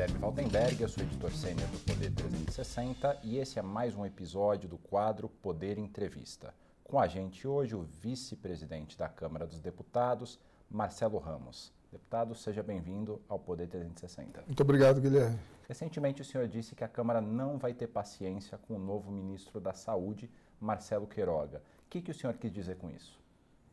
Guilherme Valtenberg, eu sou editor sênior do Poder 360 e esse é mais um episódio do quadro Poder Entrevista. Com a gente hoje o vice-presidente da Câmara dos Deputados, Marcelo Ramos. Deputado, seja bem-vindo ao Poder 360. Muito obrigado, Guilherme. Recentemente o senhor disse que a Câmara não vai ter paciência com o novo ministro da Saúde, Marcelo Queiroga. O que, que o senhor quis dizer com isso?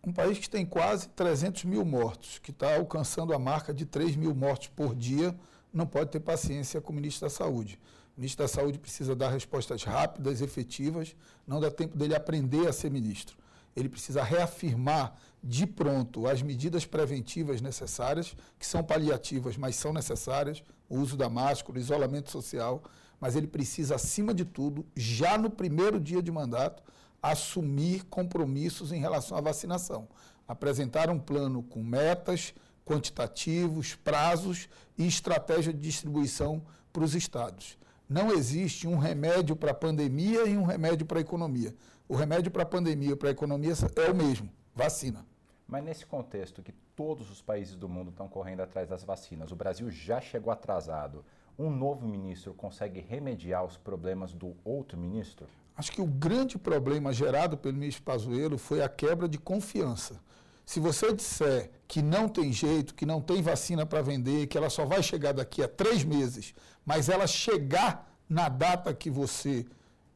Um país que tem quase 300 mil mortos, que está alcançando a marca de 3 mil mortos por dia, não pode ter paciência com o ministro da Saúde. O ministro da Saúde precisa dar respostas rápidas, efetivas, não dá tempo dele aprender a ser ministro. Ele precisa reafirmar de pronto as medidas preventivas necessárias, que são paliativas, mas são necessárias, o uso da máscara, o isolamento social, mas ele precisa, acima de tudo, já no primeiro dia de mandato, assumir compromissos em relação à vacinação. Apresentar um plano com metas, quantitativos, prazos e estratégia de distribuição para os estados. Não existe um remédio para a pandemia e um remédio para a economia. O remédio para a pandemia e para a economia é o mesmo, vacina. Mas nesse contexto que todos os países do mundo estão correndo atrás das vacinas, o Brasil já chegou atrasado, um novo ministro consegue remediar os problemas do outro ministro? Acho que o grande problema gerado pelo ministro Pazuello foi a quebra de confiança. Se você disser que não tem jeito, que não tem vacina para vender, que ela só vai chegar daqui a três meses, mas ela chegar na data que você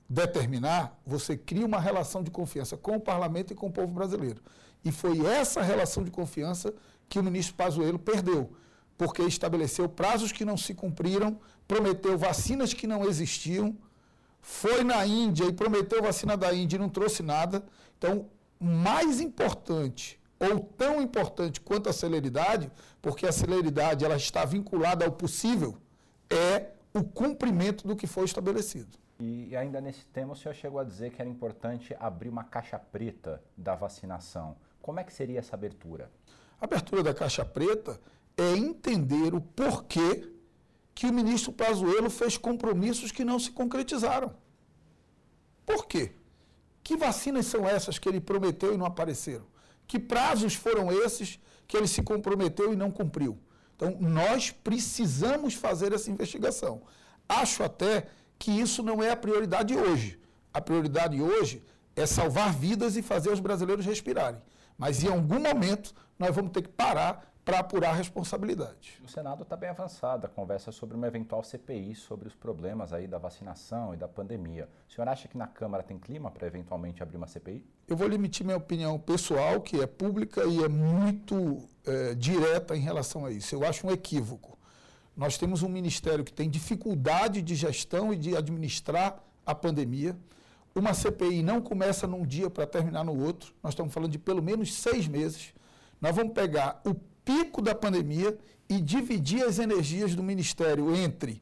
determinar, você cria uma relação de confiança com o parlamento e com o povo brasileiro. E foi essa relação de confiança que o ministro Pazuello perdeu, porque estabeleceu prazos que não se cumpriram, prometeu vacinas que não existiam, foi na Índia e prometeu vacina da Índia e não trouxe nada. Então, mais importante ou tão importante quanto a celeridade, porque a celeridade ela está vinculada ao possível, é o cumprimento do que foi estabelecido. E ainda nesse tema, o senhor chegou a dizer que era importante abrir uma caixa preta da vacinação. Como é que seria essa abertura? A abertura da caixa preta é entender o porquê que o ministro Pazuello fez compromissos que não se concretizaram. Por quê? Que vacinas são essas que ele prometeu e não apareceram? Que prazos foram esses que ele se comprometeu e não cumpriu? Então, nós precisamos fazer essa investigação. Acho até que isso não é a prioridade hoje. A prioridade hoje é salvar vidas e fazer os brasileiros respirarem. Mas em algum momento nós vamos ter que parar para apurar a responsabilidade. O Senado está bem avançado, a conversa sobre uma eventual CPI sobre os problemas aí da vacinação e da pandemia. O senhor acha que na Câmara tem clima para eventualmente abrir uma CPI? Eu vou limitar minha opinião pessoal, que é pública e é muito é, direta em relação a isso. Eu acho um equívoco. Nós temos um ministério que tem dificuldade de gestão e de administrar a pandemia. Uma CPI não começa num dia para terminar no outro. Nós estamos falando de pelo menos seis meses. Nós vamos pegar o pico da pandemia e dividir as energias do Ministério entre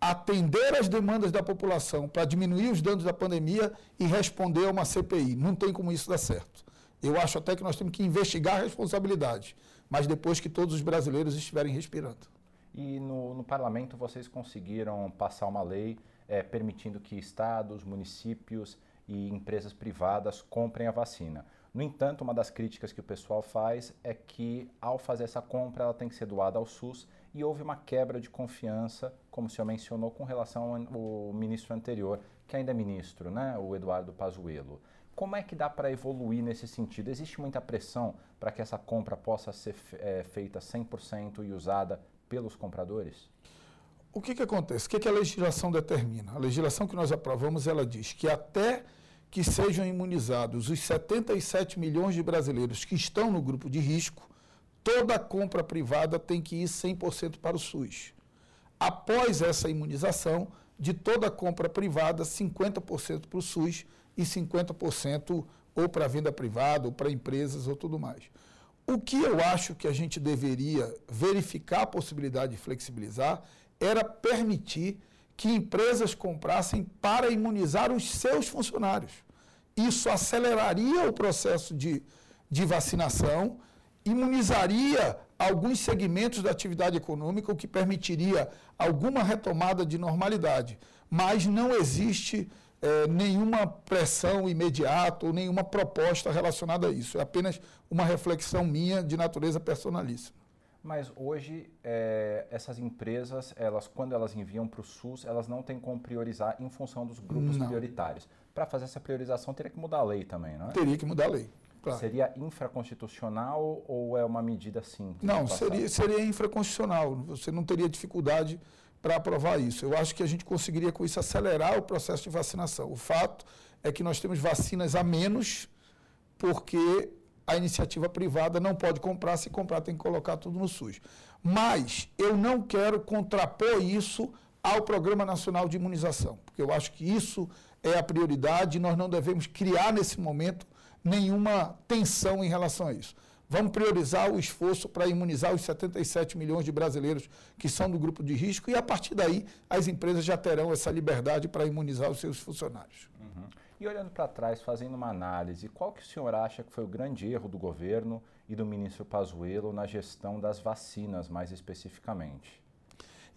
atender às demandas da população para diminuir os danos da pandemia e responder a uma CPI. Não tem como isso dar certo. Eu acho até que nós temos que investigar a responsabilidade, mas depois que todos os brasileiros estiverem respirando. E no, no parlamento vocês conseguiram passar uma lei é, permitindo que estados, municípios e empresas privadas comprem a vacina. No entanto, uma das críticas que o pessoal faz é que, ao fazer essa compra, ela tem que ser doada ao SUS e houve uma quebra de confiança, como o senhor mencionou, com relação ao ministro anterior, que ainda é ministro, né, o Eduardo Pazuello. Como é que dá para evoluir nesse sentido? Existe muita pressão para que essa compra possa ser é, feita 100% e usada pelos compradores? O que, que acontece? O que, que a legislação determina? A legislação que nós aprovamos, ela diz que até que sejam imunizados os 77 milhões de brasileiros que estão no grupo de risco, toda compra privada tem que ir 100% para o SUS. Após essa imunização, de toda compra privada, 50% para o SUS e 50% ou para venda privada, ou para empresas, ou tudo mais. O que eu acho que a gente deveria verificar a possibilidade de flexibilizar era permitir que empresas comprassem para imunizar os seus funcionários. Isso aceleraria o processo de, de vacinação, imunizaria alguns segmentos da atividade econômica, o que permitiria alguma retomada de normalidade. Mas não existe é, nenhuma pressão imediata ou nenhuma proposta relacionada a isso. É apenas uma reflexão minha de natureza personalíssima. Mas hoje, é, essas empresas, elas, quando elas enviam para o SUS, elas não têm como priorizar em função dos grupos não. prioritários. Para fazer essa priorização, teria que mudar a lei também, não é? Teria que mudar a lei. Claro. Seria infraconstitucional ou é uma medida simples? Não, seria, seria infraconstitucional. Você não teria dificuldade para aprovar isso. Eu acho que a gente conseguiria com isso acelerar o processo de vacinação. O fato é que nós temos vacinas a menos porque a iniciativa privada não pode comprar, se comprar tem que colocar tudo no SUS. Mas eu não quero contrapor isso ao Programa Nacional de Imunização, porque eu acho que isso é a prioridade e nós não devemos criar nesse momento nenhuma tensão em relação a isso. Vamos priorizar o esforço para imunizar os 77 milhões de brasileiros que são do grupo de risco e, a partir daí, as empresas já terão essa liberdade para imunizar os seus funcionários. Uhum. Olhando para trás, fazendo uma análise, qual que o senhor acha que foi o grande erro do governo e do ministro Pazuello na gestão das vacinas, mais especificamente?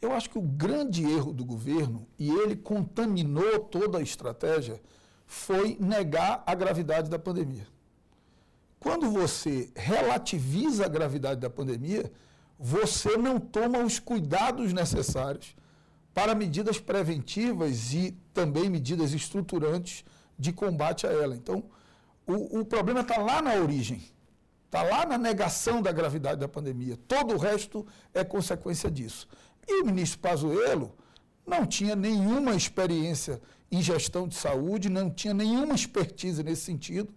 Eu acho que o grande erro do governo, e ele contaminou toda a estratégia, foi negar a gravidade da pandemia. Quando você relativiza a gravidade da pandemia, você não toma os cuidados necessários para medidas preventivas e também medidas estruturantes de combate a ela. Então, o, o problema está lá na origem, está lá na negação da gravidade da pandemia. Todo o resto é consequência disso. E o ministro Pazuello não tinha nenhuma experiência em gestão de saúde, não tinha nenhuma expertise nesse sentido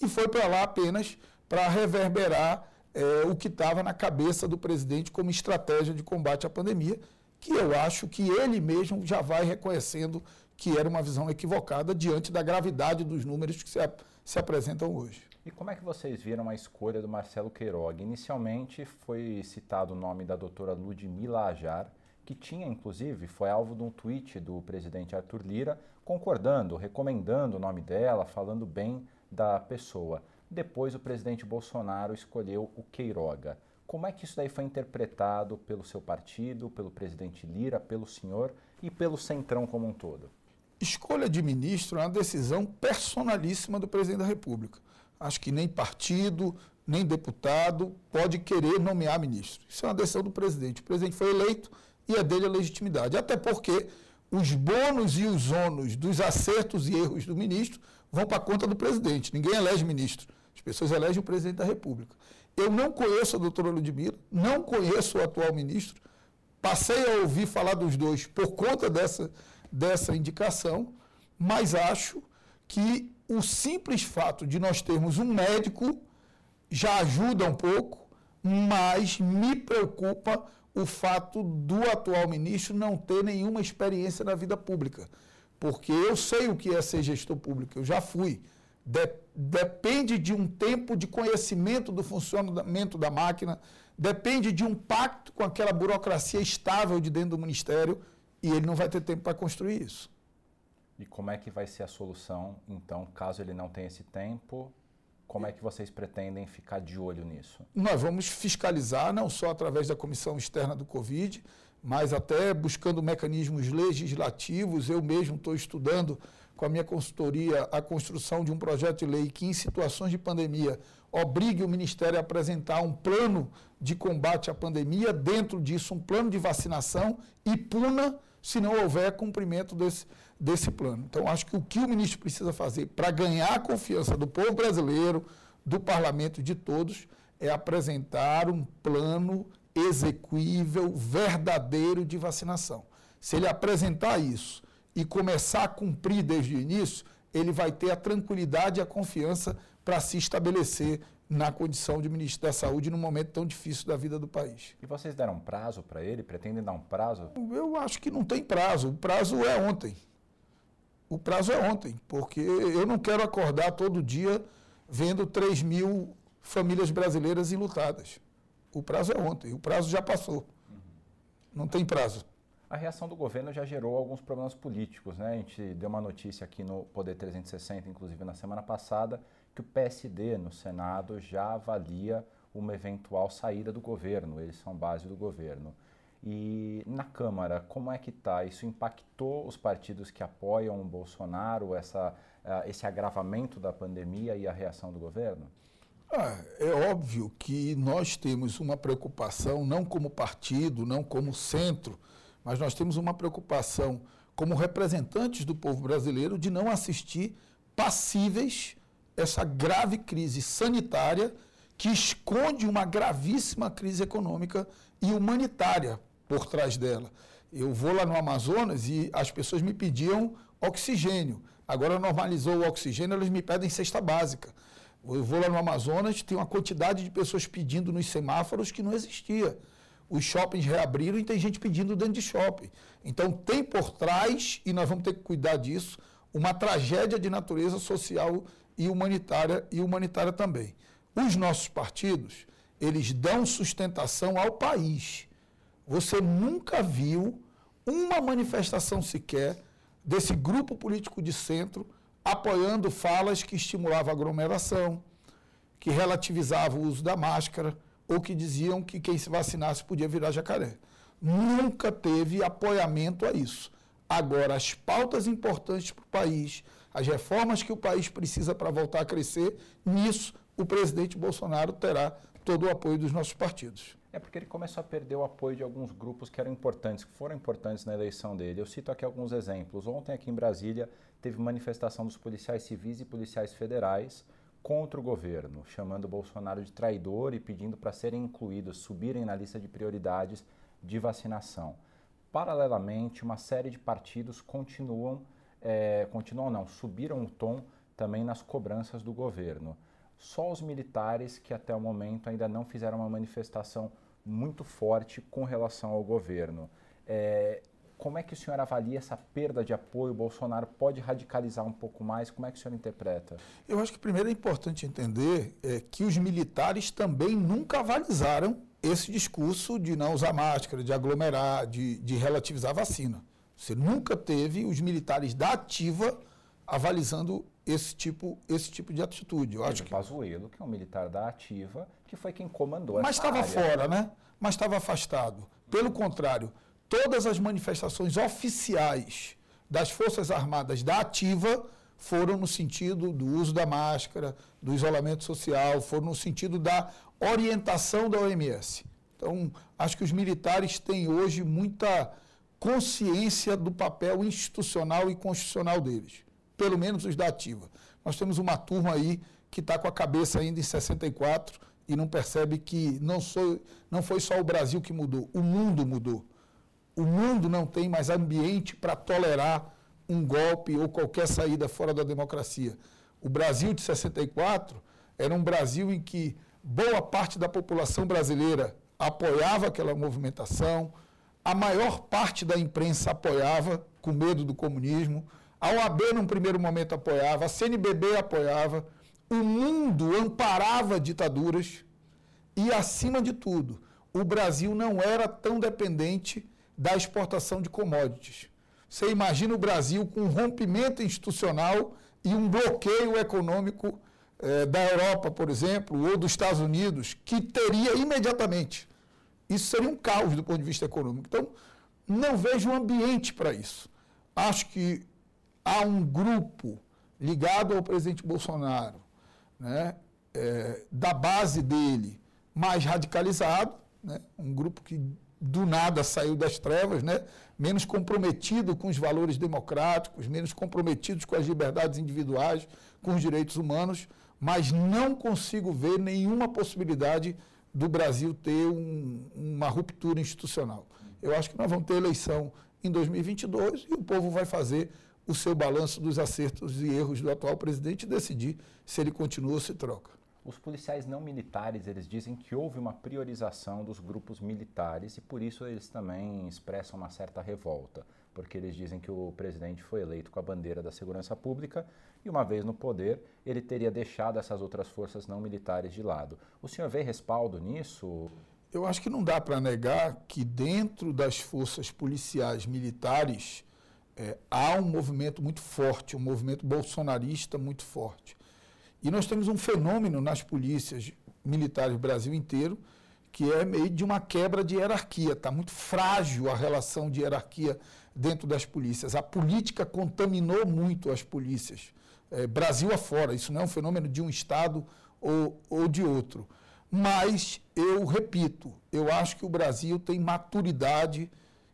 e foi para lá apenas para reverberar é, o que estava na cabeça do presidente como estratégia de combate à pandemia, que eu acho que ele mesmo já vai reconhecendo que era uma visão equivocada diante da gravidade dos números que se, se apresentam hoje. E como é que vocês viram a escolha do Marcelo Queiroga? Inicialmente foi citado o nome da doutora Ludmila Ajar, que tinha, inclusive, foi alvo de um tweet do presidente Arthur Lira, concordando, recomendando o nome dela, falando bem da pessoa. Depois o presidente Bolsonaro escolheu o Queiroga. Como é que isso daí foi interpretado pelo seu partido, pelo presidente Lira, pelo senhor e pelo Centrão como um todo? Escolha de ministro é uma decisão personalíssima do presidente da República. Acho que nem partido, nem deputado pode querer nomear ministro. Isso é uma decisão do presidente. O presidente foi eleito e é dele a legitimidade. Até porque os bônus e os ônus dos acertos e erros do ministro vão para a conta do presidente. Ninguém elege ministro. As pessoas elegem o presidente da República. Eu não conheço a doutora Ludmila, não conheço o atual ministro. Passei a ouvir falar dos dois por conta dessa, dessa indicação, mas acho que o simples fato de nós termos um médico já ajuda um pouco, mas me preocupa o fato do atual ministro não ter nenhuma experiência na vida pública. Porque eu sei o que é ser gestor público, eu já fui. De, depende de um tempo de conhecimento do funcionamento da máquina, depende de um pacto com aquela burocracia estável de dentro do ministério e ele não vai ter tempo para construir isso. E como é que vai ser a solução, então, caso ele não tenha esse tempo como é que vocês pretendem ficar de olho nisso? Nós vamos fiscalizar, não só através da comissão externa do Covid, mas até buscando mecanismos legislativos. Eu mesmo estou estudando com a minha consultoria a construção de um projeto de lei que, em situações de pandemia, obrigue o Ministério a apresentar um plano de combate à pandemia, dentro disso, um plano de vacinação e puna se não houver cumprimento desse, desse plano. Então, acho que o que o ministro precisa fazer para ganhar a confiança do povo brasileiro, do parlamento de todos, é apresentar um plano execuível, verdadeiro de vacinação. Se ele apresentar isso e começar a cumprir desde o início, ele vai ter a tranquilidade e a confiança para se estabelecer na condição de ministro da Saúde num momento tão difícil da vida do país. E vocês deram prazo para ele? Pretendem dar um prazo? Eu acho que não tem prazo. O prazo é ontem. O prazo é ontem, porque eu não quero acordar todo dia vendo 3 mil famílias brasileiras enlutadas. O prazo é ontem, o prazo já passou. Não tem prazo. A reação do governo já gerou alguns problemas políticos, né? A gente deu uma notícia aqui no Poder 360, inclusive na semana passada, que o PSD no Senado já avalia uma eventual saída do governo. Eles são base do governo. E na Câmara, como é que está? Isso impactou os partidos que apoiam o Bolsonaro, essa, uh, esse agravamento da pandemia e a reação do governo? Ah, é óbvio que nós temos uma preocupação, não como partido, não como centro, mas nós temos uma preocupação como representantes do povo brasileiro de não assistir passíveis essa grave crise sanitária que esconde uma gravíssima crise econômica e humanitária por trás dela. Eu vou lá no Amazonas e as pessoas me pediam oxigênio. Agora normalizou o oxigênio, eles me pedem cesta básica. Eu vou lá no Amazonas, tem uma quantidade de pessoas pedindo nos semáforos que não existia. Os shoppings reabriram e tem gente pedindo dentro de shopping. Então tem por trás, e nós vamos ter que cuidar disso, uma tragédia de natureza social e humanitária e humanitária também. Os nossos partidos, eles dão sustentação ao país. Você nunca viu uma manifestação sequer desse grupo político de centro apoiando falas que estimulavam aglomeração, que relativizavam o uso da máscara ou que diziam que quem se vacinasse podia virar jacaré. Nunca teve apoiamento a isso. Agora, as pautas importantes para o país, as reformas que o país precisa para voltar a crescer, nisso o presidente Bolsonaro terá todo o apoio dos nossos partidos. É porque ele começou a perder o apoio de alguns grupos que eram importantes, que foram importantes na eleição dele. Eu cito aqui alguns exemplos. Ontem, aqui em Brasília, teve manifestação dos policiais civis e policiais federais contra o governo, chamando Bolsonaro de traidor e pedindo para serem incluídos, subirem na lista de prioridades de vacinação. Paralelamente, uma série de partidos continuam, é, continuam não, subiram o tom também nas cobranças do governo. Só os militares que até o momento ainda não fizeram uma manifestação muito forte com relação ao governo. É, como é que o senhor avalia essa perda de apoio? O Bolsonaro pode radicalizar um pouco mais? Como é que o senhor interpreta? Eu acho que primeiro é importante entender é, que os militares também nunca avalizaram esse discurso de não usar máscara, de aglomerar, de, de relativizar a vacina. Você nunca teve os militares da ativa avalizando esse tipo, esse tipo de atitude. Eu acho que Pazuello, que é um militar da ativa, que foi quem comandou Mas estava fora, né? Mas estava afastado. Pelo contrário, todas as manifestações oficiais das Forças Armadas da ativa foram no sentido do uso da máscara, do isolamento social, foram no sentido da orientação da OMS. Então, acho que os militares têm hoje muita consciência do papel institucional e constitucional deles pelo menos os da ativa. Nós temos uma turma aí que está com a cabeça ainda em 64 e não percebe que não, sou, não foi só o Brasil que mudou, o mundo mudou. O mundo não tem mais ambiente para tolerar um golpe ou qualquer saída fora da democracia. O Brasil de 64 era um Brasil em que boa parte da população brasileira apoiava aquela movimentação, a maior parte da imprensa apoiava, com medo do comunismo. A OAB, num primeiro momento, apoiava, a CNBB apoiava, o mundo amparava ditaduras e, acima de tudo, o Brasil não era tão dependente da exportação de commodities. Você imagina o Brasil com um rompimento institucional e um bloqueio econômico eh, da Europa, por exemplo, ou dos Estados Unidos, que teria imediatamente. Isso seria um caos do ponto de vista econômico. Então, não vejo um ambiente para isso. Acho que há um grupo ligado ao presidente Bolsonaro, né, é, da base dele, mais radicalizado, né, um grupo que do nada saiu das trevas, né, menos comprometido com os valores democráticos, menos comprometidos com as liberdades individuais, com os direitos humanos, mas não consigo ver nenhuma possibilidade do Brasil ter um, uma ruptura institucional. Eu acho que nós vamos ter eleição em 2022 e o povo vai fazer o seu balanço dos acertos e erros do atual presidente e decidir se ele continua ou se troca. Os policiais não militares, eles dizem que houve uma priorização dos grupos militares e por isso eles também expressam uma certa revolta, porque eles dizem que o presidente foi eleito com a bandeira da segurança pública e uma vez no poder, ele teria deixado essas outras forças não militares de lado. O senhor vê respaldo nisso? Eu acho que não dá para negar que dentro das forças policiais militares é, há um movimento muito forte, um movimento bolsonarista muito forte. E nós temos um fenômeno nas polícias militares do Brasil inteiro, que é meio de uma quebra de hierarquia. Está muito frágil a relação de hierarquia dentro das polícias. A política contaminou muito as polícias, é, Brasil afora. Isso não é um fenômeno de um Estado ou, ou de outro. Mas eu repito, eu acho que o Brasil tem maturidade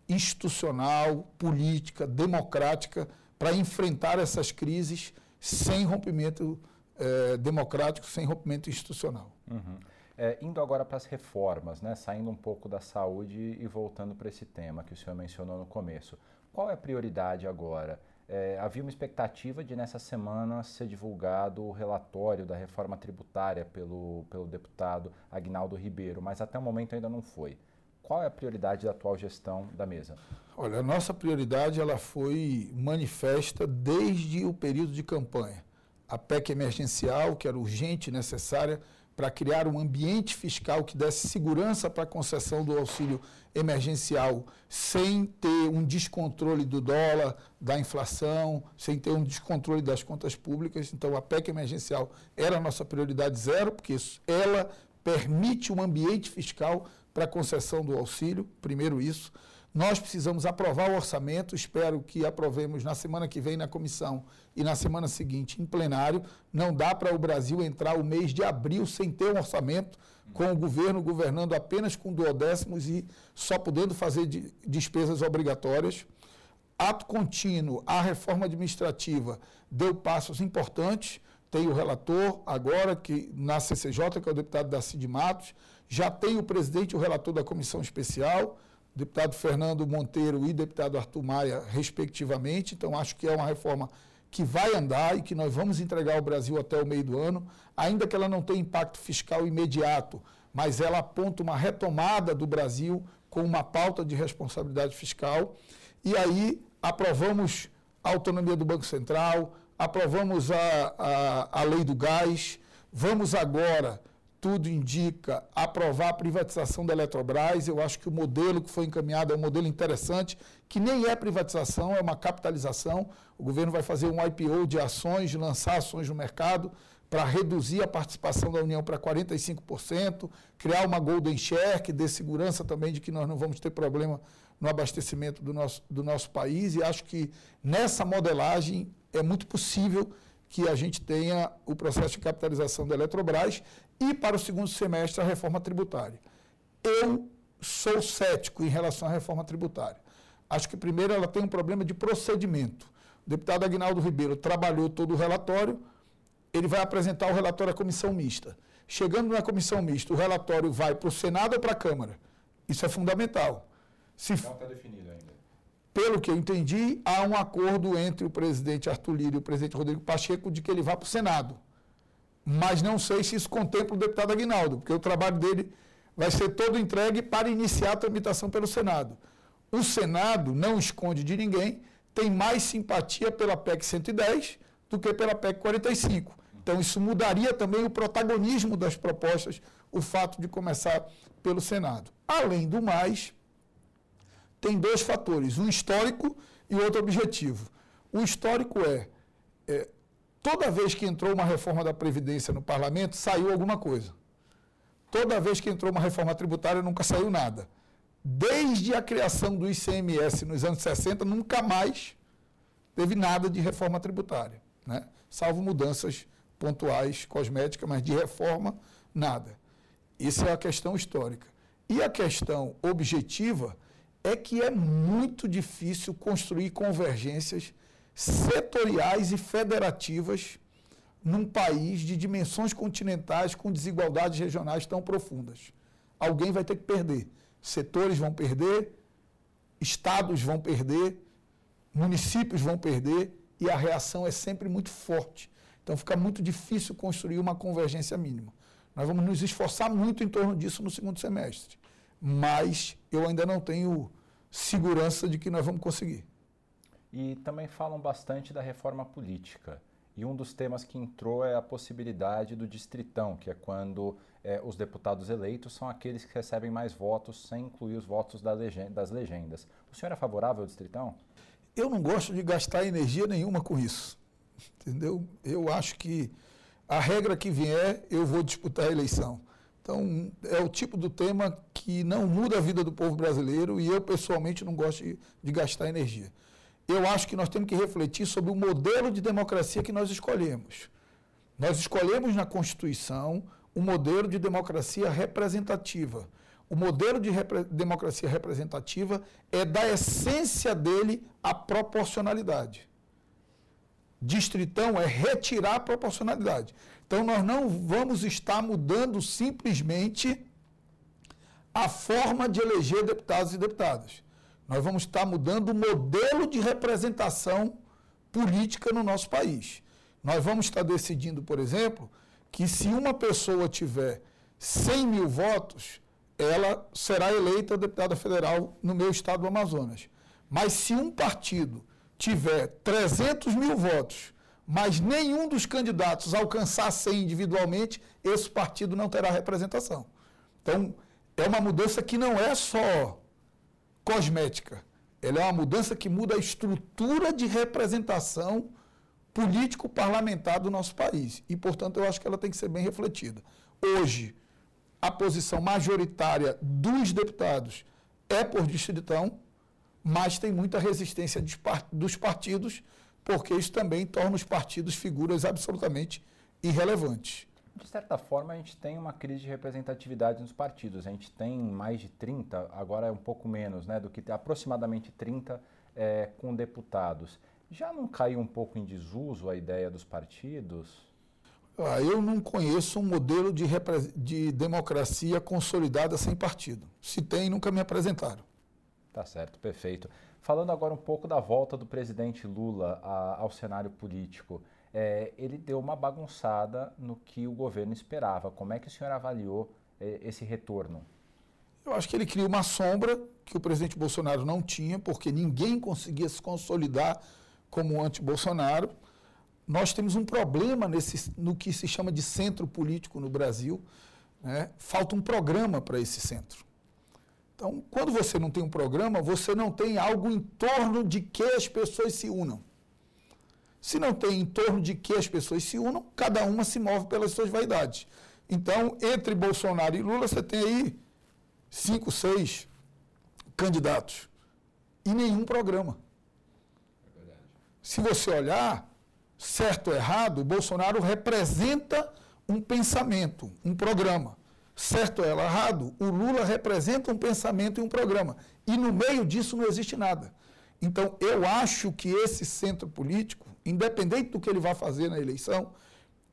institucional, política, democrática para enfrentar essas crises sem rompimento eh, democrático, sem rompimento institucional. Uhum. É, indo agora para as reformas, né, saindo um pouco da saúde e voltando para esse tema que o senhor mencionou no começo. Qual é a prioridade agora? É, havia uma expectativa de nessa semana ser divulgado o relatório da reforma tributária pelo, pelo deputado Agnaldo Ribeiro, mas até o momento ainda não foi. Qual é a prioridade da atual gestão da mesa? Olha, a nossa prioridade ela foi manifesta desde o período de campanha. A PEC emergencial, que era urgente e necessária para criar um ambiente fiscal que desse segurança para a concessão do auxílio emergencial, sem ter um descontrole do dólar, da inflação, sem ter um descontrole das contas públicas. Então, a PEC emergencial era a nossa prioridade zero, porque ela permite um ambiente fiscal para a concessão do auxílio, primeiro isso. Nós precisamos aprovar o orçamento, espero que aprovemos na semana que vem na comissão e na semana seguinte em plenário. Não dá para o Brasil entrar o mês de abril sem ter um orçamento, com o governo governando apenas com duodécimos e só podendo fazer de, despesas obrigatórias. Ato contínuo, a reforma administrativa deu passos importantes. Tem o relator agora, que na CCJ, que é o deputado Darcy de Matos, já tem o presidente e o relator da comissão especial deputado Fernando Monteiro e deputado Arthur Maia, respectivamente. Então, acho que é uma reforma que vai andar e que nós vamos entregar ao Brasil até o meio do ano, ainda que ela não tenha impacto fiscal imediato, mas ela aponta uma retomada do Brasil com uma pauta de responsabilidade fiscal. E aí aprovamos a autonomia do Banco Central, aprovamos a, a, a lei do gás, vamos agora tudo indica aprovar a privatização da Eletrobras. Eu acho que o modelo que foi encaminhado é um modelo interessante, que nem é privatização, é uma capitalização. O governo vai fazer um IPO de ações, lançar ações no mercado para reduzir a participação da União para 45%, criar uma golden share que dê segurança também de que nós não vamos ter problema no abastecimento do nosso, do nosso país. E acho que nessa modelagem é muito possível que a gente tenha o processo de capitalização da Eletrobras e para o segundo semestre a reforma tributária. Eu sou cético em relação à reforma tributária. Acho que primeiro ela tem um problema de procedimento. O deputado Agnaldo Ribeiro trabalhou todo o relatório, ele vai apresentar o relatório à comissão mista. Chegando na comissão mista, o relatório vai para o Senado ou para a Câmara. Isso é fundamental. Se... Não está definido ainda. Pelo que eu entendi, há um acordo entre o presidente Arthur Lira e o presidente Rodrigo Pacheco de que ele vá para o Senado mas não sei se isso contempla o deputado Aguinaldo, porque o trabalho dele vai ser todo entregue para iniciar a tramitação pelo Senado. O Senado não esconde de ninguém, tem mais simpatia pela PEC 110 do que pela PEC 45. Então, isso mudaria também o protagonismo das propostas, o fato de começar pelo Senado. Além do mais, tem dois fatores, um histórico e outro objetivo. O histórico é, é Toda vez que entrou uma reforma da Previdência no parlamento, saiu alguma coisa. Toda vez que entrou uma reforma tributária, nunca saiu nada. Desde a criação do ICMS nos anos 60, nunca mais teve nada de reforma tributária, né? salvo mudanças pontuais, cosméticas, mas de reforma, nada. Isso é a questão histórica. E a questão objetiva é que é muito difícil construir convergências setoriais e federativas num país de dimensões continentais com desigualdades regionais tão profundas. Alguém vai ter que perder. Setores vão perder, estados vão perder, municípios vão perder e a reação é sempre muito forte. Então fica muito difícil construir uma convergência mínima. Nós vamos nos esforçar muito em torno disso no segundo semestre, mas eu ainda não tenho segurança de que nós vamos conseguir e também falam bastante da reforma política. E um dos temas que entrou é a possibilidade do distritão, que é quando é, os deputados eleitos são aqueles que recebem mais votos sem incluir os votos da legenda, das legendas. O senhor é favorável ao distritão? Eu não gosto de gastar energia nenhuma com isso. Entendeu? Eu acho que a regra que vier, eu vou disputar a eleição. Então, é o tipo do tema que não muda a vida do povo brasileiro e eu, pessoalmente, não gosto de, de gastar energia eu acho que nós temos que refletir sobre o modelo de democracia que nós escolhemos. Nós escolhemos na Constituição o um modelo de democracia representativa. O modelo de repre democracia representativa é da essência dele a proporcionalidade. Distritão é retirar a proporcionalidade. Então nós não vamos estar mudando simplesmente a forma de eleger deputados e deputadas. Nós vamos estar mudando o modelo de representação política no nosso país. Nós vamos estar decidindo, por exemplo, que se uma pessoa tiver 100 mil votos, ela será eleita deputada federal no meu estado do Amazonas. Mas se um partido tiver 300 mil votos, mas nenhum dos candidatos alcançar 100 individualmente, esse partido não terá representação. Então, é uma mudança que não é só cosmética, ela é uma mudança que muda a estrutura de representação político-parlamentar do nosso país. E, portanto, eu acho que ela tem que ser bem refletida. Hoje, a posição majoritária dos deputados é por distritão, mas tem muita resistência dos partidos, porque isso também torna os partidos figuras absolutamente irrelevantes. De certa forma, a gente tem uma crise de representatividade nos partidos. A gente tem mais de 30, agora é um pouco menos, né, do que aproximadamente 30 é, com deputados. Já não caiu um pouco em desuso a ideia dos partidos? Ah, eu não conheço um modelo de, de democracia consolidada sem partido. Se tem, nunca me apresentaram. Tá certo, perfeito. Falando agora um pouco da volta do presidente Lula a, ao cenário político, é, ele deu uma bagunçada no que o governo esperava. Como é que o senhor avaliou é, esse retorno? Eu acho que ele criou uma sombra que o presidente Bolsonaro não tinha, porque ninguém conseguia se consolidar como anti-Bolsonaro. Nós temos um problema nesse, no que se chama de centro político no Brasil. Né? Falta um programa para esse centro. Então, quando você não tem um programa, você não tem algo em torno de que as pessoas se unam. Se não tem em torno de que as pessoas se unam, cada uma se move pelas suas vaidades. Então, entre Bolsonaro e Lula, você tem aí cinco, seis candidatos e nenhum programa. Se você olhar, certo ou errado, Bolsonaro representa um pensamento, um programa. Certo ou errado, o Lula representa um pensamento e um programa. E no meio disso não existe nada. Então, eu acho que esse centro político, independente do que ele vai fazer na eleição,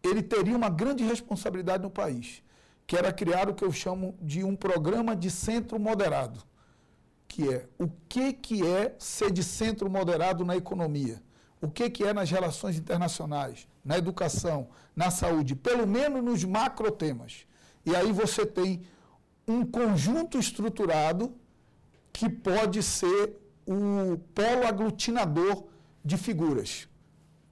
ele teria uma grande responsabilidade no país, que era criar o que eu chamo de um programa de centro moderado, que é o que, que é ser de centro moderado na economia, o que, que é nas relações internacionais, na educação, na saúde, pelo menos nos macro temas. E aí você tem um conjunto estruturado que pode ser o polo aglutinador de figuras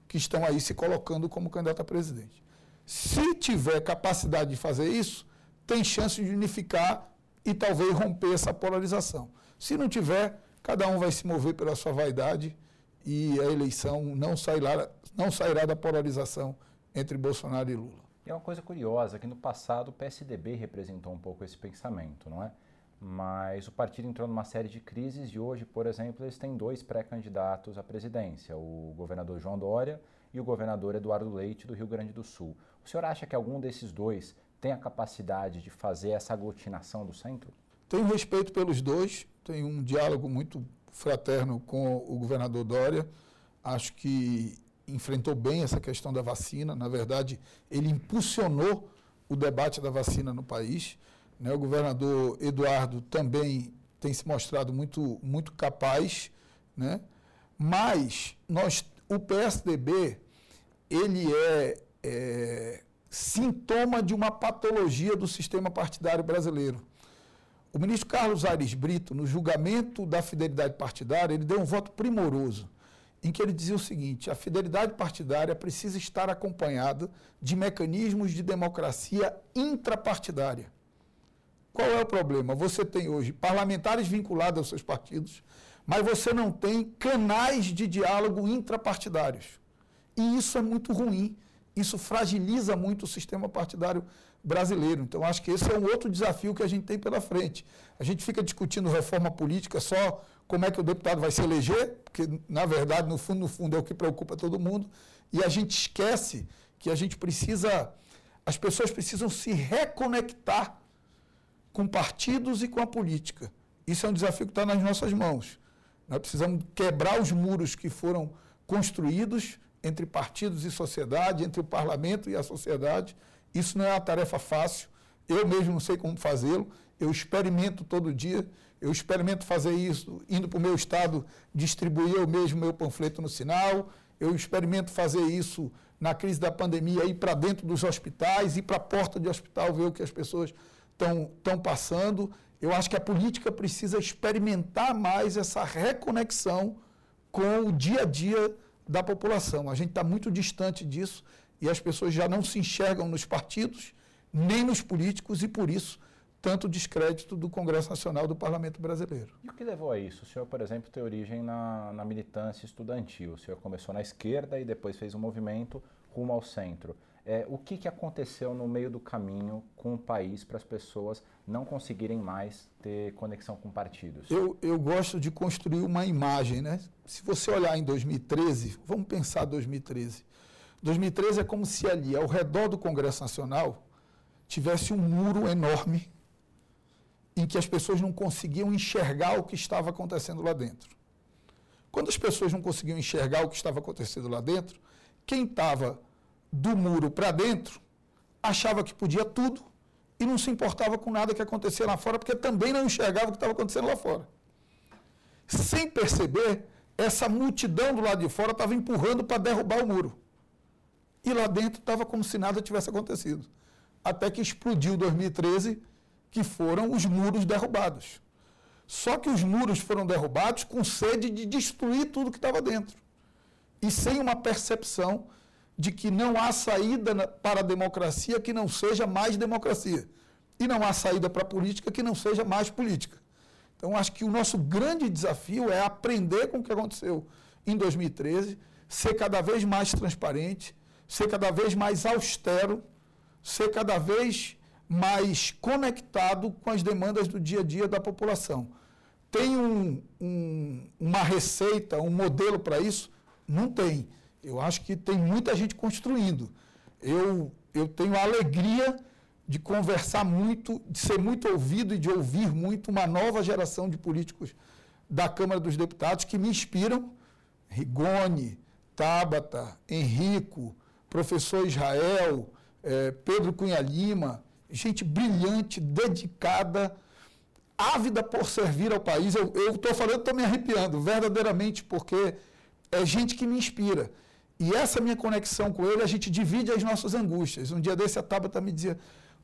que estão aí se colocando como candidato a presidente. Se tiver capacidade de fazer isso, tem chance de unificar e talvez romper essa polarização. Se não tiver, cada um vai se mover pela sua vaidade e a eleição não sairá, não sairá da polarização entre Bolsonaro e Lula. E é uma coisa curiosa que no passado o PSDB representou um pouco esse pensamento, não é? Mas o partido entrou numa série de crises e hoje, por exemplo, eles têm dois pré-candidatos à presidência, o governador João Dória e o governador Eduardo Leite do Rio Grande do Sul. O senhor acha que algum desses dois tem a capacidade de fazer essa aglutinação do centro? Tenho respeito pelos dois, tenho um diálogo muito fraterno com o governador Dória. Acho que enfrentou bem essa questão da vacina. Na verdade, ele impulsionou o debate da vacina no país. Né? O governador Eduardo também tem se mostrado muito, muito capaz, né? mas nós, o PSDB ele é, é sintoma de uma patologia do sistema partidário brasileiro. O ministro Carlos Aires Brito, no julgamento da fidelidade partidária, ele deu um voto primoroso, em que ele dizia o seguinte: a fidelidade partidária precisa estar acompanhada de mecanismos de democracia intrapartidária. Qual é o problema? Você tem hoje parlamentares vinculados aos seus partidos, mas você não tem canais de diálogo intrapartidários. E isso é muito ruim. Isso fragiliza muito o sistema partidário brasileiro. Então, acho que esse é um outro desafio que a gente tem pela frente. A gente fica discutindo reforma política só como é que o deputado vai se eleger, porque, na verdade, no fundo, no fundo, é o que preocupa todo mundo, e a gente esquece que a gente precisa, as pessoas precisam se reconectar com partidos e com a política. Isso é um desafio que está nas nossas mãos. Nós precisamos quebrar os muros que foram construídos entre partidos e sociedade, entre o parlamento e a sociedade. Isso não é uma tarefa fácil. Eu mesmo não sei como fazê-lo. Eu experimento todo dia. Eu experimento fazer isso indo para o meu estado, distribuir eu mesmo meu panfleto no sinal. Eu experimento fazer isso na crise da pandemia, ir para dentro dos hospitais, ir para a porta de hospital, ver o que as pessoas estão passando. Eu acho que a política precisa experimentar mais essa reconexão com o dia a dia da população. A gente está muito distante disso e as pessoas já não se enxergam nos partidos, nem nos políticos, e por isso tanto descrédito do Congresso Nacional do Parlamento Brasileiro. E o que levou a isso? O senhor, por exemplo, tem origem na, na militância estudantil. O senhor começou na esquerda e depois fez um movimento rumo ao centro. É, o que, que aconteceu no meio do caminho com o país para as pessoas não conseguirem mais ter conexão com partidos? Eu, eu gosto de construir uma imagem, né? Se você olhar em 2013, vamos pensar 2013. 2013 é como se ali, ao redor do Congresso Nacional, tivesse um muro enorme em que as pessoas não conseguiam enxergar o que estava acontecendo lá dentro. Quando as pessoas não conseguiam enxergar o que estava acontecendo lá dentro, quem estava do muro para dentro achava que podia tudo e não se importava com nada que acontecia lá fora, porque também não enxergava o que estava acontecendo lá fora. Sem perceber, essa multidão do lado de fora estava empurrando para derrubar o muro. E lá dentro estava como se nada tivesse acontecido. Até que explodiu 2013, que foram os muros derrubados. Só que os muros foram derrubados com sede de destruir tudo que estava dentro. E sem uma percepção de que não há saída para a democracia que não seja mais democracia. E não há saída para a política que não seja mais política. Então, acho que o nosso grande desafio é aprender com o que aconteceu em 2013, ser cada vez mais transparente, ser cada vez mais austero, ser cada vez mais conectado com as demandas do dia a dia da população. Tem um, um, uma receita, um modelo para isso? Não tem. Eu acho que tem muita gente construindo. Eu, eu tenho a alegria de conversar muito, de ser muito ouvido e de ouvir muito uma nova geração de políticos da Câmara dos Deputados que me inspiram. Rigoni, Tabata, Henrico, professor Israel, eh, Pedro Cunha Lima, gente brilhante, dedicada, ávida por servir ao país. Eu estou falando, estou me arrepiando, verdadeiramente, porque é gente que me inspira. E essa minha conexão com ele, a gente divide as nossas angústias. Um dia desse, a Tabata me dizia,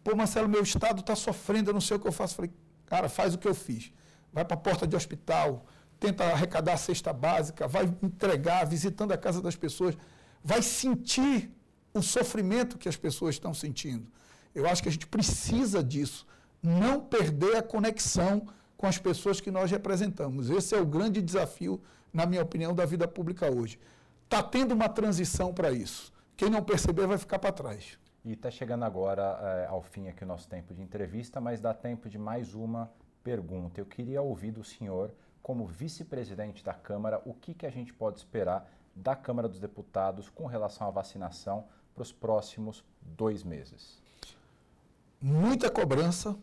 pô, Marcelo, meu estado está sofrendo, eu não sei o que eu faço. Eu falei, cara, faz o que eu fiz. Vai para a porta de hospital, tenta arrecadar a cesta básica, vai entregar, visitando a casa das pessoas, vai sentir o sofrimento que as pessoas estão sentindo. Eu acho que a gente precisa disso, não perder a conexão com as pessoas que nós representamos. Esse é o grande desafio, na minha opinião, da vida pública hoje. Está tendo uma transição para isso. Quem não perceber vai ficar para trás. E está chegando agora é, ao fim aqui o nosso tempo de entrevista, mas dá tempo de mais uma pergunta. Eu queria ouvir do senhor, como vice-presidente da Câmara, o que, que a gente pode esperar da Câmara dos Deputados com relação à vacinação para os próximos dois meses? Muita cobrança,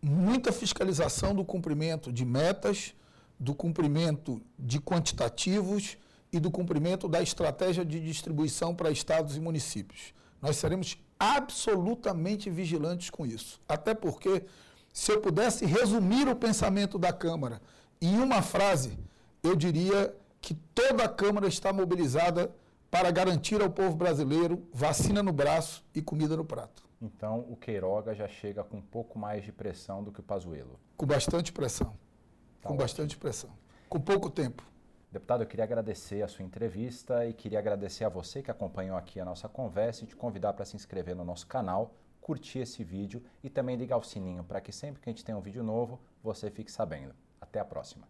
muita fiscalização do cumprimento de metas, do cumprimento de quantitativos e do cumprimento da estratégia de distribuição para estados e municípios. Nós seremos absolutamente vigilantes com isso. Até porque, se eu pudesse resumir o pensamento da Câmara em uma frase, eu diria que toda a Câmara está mobilizada para garantir ao povo brasileiro vacina no braço e comida no prato. Então, o Queiroga já chega com um pouco mais de pressão do que o Pazuello. Com bastante pressão. Tá com ótimo. bastante pressão. Com pouco tempo. Deputado, eu queria agradecer a sua entrevista e queria agradecer a você que acompanhou aqui a nossa conversa e te convidar para se inscrever no nosso canal, curtir esse vídeo e também ligar o sininho para que sempre que a gente tem um vídeo novo, você fique sabendo. Até a próxima.